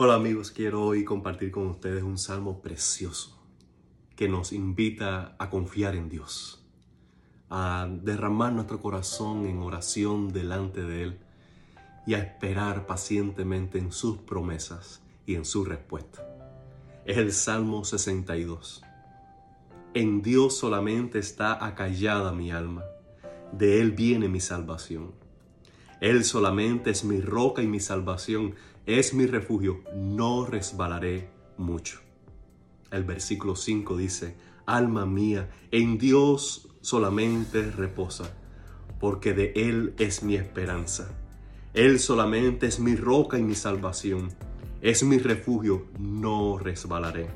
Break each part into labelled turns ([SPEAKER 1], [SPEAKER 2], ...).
[SPEAKER 1] Hola amigos, quiero hoy compartir con ustedes un salmo precioso que nos invita a confiar en Dios, a derramar nuestro corazón en oración delante de Él y a esperar pacientemente en sus promesas y en su respuesta. Es el Salmo 62. En Dios solamente está acallada mi alma, de Él viene mi salvación. Él solamente es mi roca y mi salvación, es mi refugio, no resbalaré mucho. El versículo 5 dice, alma mía, en Dios solamente reposa, porque de Él es mi esperanza. Él solamente es mi roca y mi salvación, es mi refugio, no resbalaré.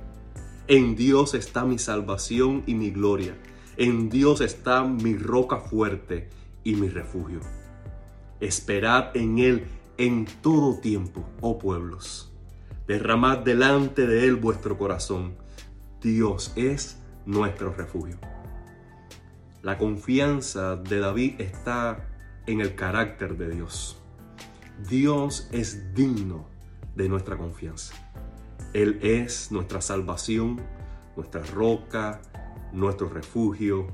[SPEAKER 1] En Dios está mi salvación y mi gloria, en Dios está mi roca fuerte y mi refugio. Esperad en Él en todo tiempo, oh pueblos. Derramad delante de Él vuestro corazón. Dios es nuestro refugio. La confianza de David está en el carácter de Dios. Dios es digno de nuestra confianza. Él es nuestra salvación, nuestra roca, nuestro refugio.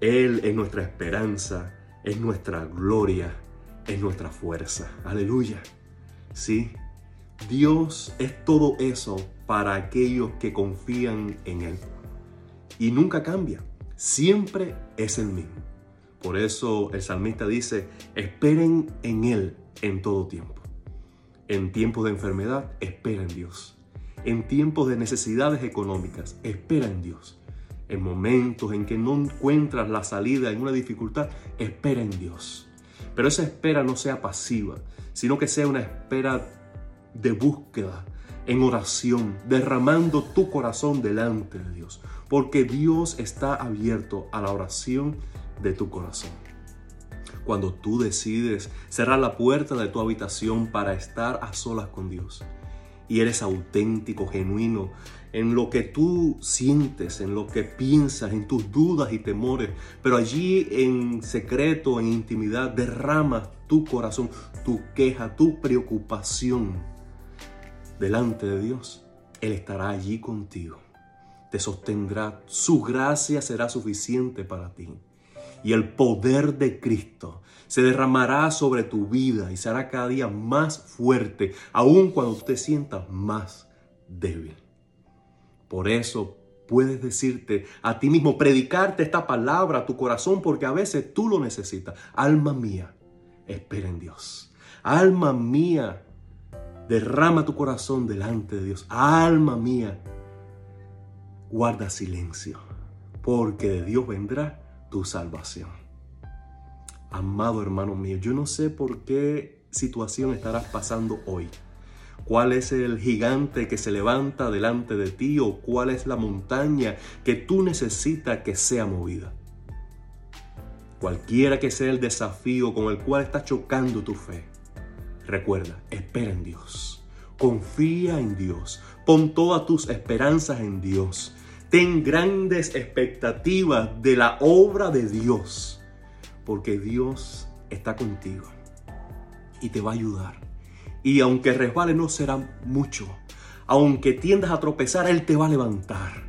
[SPEAKER 1] Él es nuestra esperanza, es nuestra gloria es nuestra fuerza. Aleluya. Sí, Dios es todo eso para aquellos que confían en Él. Y nunca cambia. Siempre es el mismo. Por eso el salmista dice, esperen en Él en todo tiempo. En tiempos de enfermedad, espera en Dios. En tiempos de necesidades económicas, espera en Dios. En momentos en que no encuentras la salida en una dificultad, espera en Dios. Pero esa espera no sea pasiva, sino que sea una espera de búsqueda, en oración, derramando tu corazón delante de Dios, porque Dios está abierto a la oración de tu corazón. Cuando tú decides cerrar la puerta de tu habitación para estar a solas con Dios y eres auténtico, genuino, en lo que tú sientes, en lo que piensas, en tus dudas y temores, pero allí en secreto, en intimidad, derramas tu corazón, tu queja, tu preocupación delante de Dios. Él estará allí contigo, te sostendrá, su gracia será suficiente para ti. Y el poder de Cristo se derramará sobre tu vida y será cada día más fuerte, aun cuando te sientas más débil. Por eso puedes decirte a ti mismo, predicarte esta palabra a tu corazón, porque a veces tú lo necesitas. Alma mía, espera en Dios. Alma mía, derrama tu corazón delante de Dios. Alma mía, guarda silencio, porque de Dios vendrá tu salvación. Amado hermano mío, yo no sé por qué situación estarás pasando hoy. Cuál es el gigante que se levanta delante de ti o cuál es la montaña que tú necesitas que sea movida. Cualquiera que sea el desafío con el cual está chocando tu fe, recuerda, espera en Dios, confía en Dios, pon todas tus esperanzas en Dios, ten grandes expectativas de la obra de Dios, porque Dios está contigo y te va a ayudar y aunque resbale no será mucho. Aunque tiendas a tropezar, Él te va a levantar.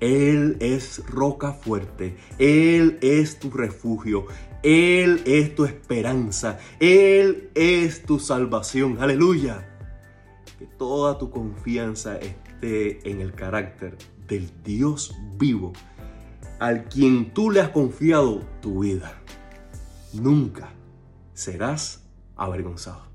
[SPEAKER 1] Él es roca fuerte. Él es tu refugio. Él es tu esperanza. Él es tu salvación. Aleluya. Que toda tu confianza esté en el carácter del Dios vivo al quien tú le has confiado tu vida. Nunca serás avergonzado.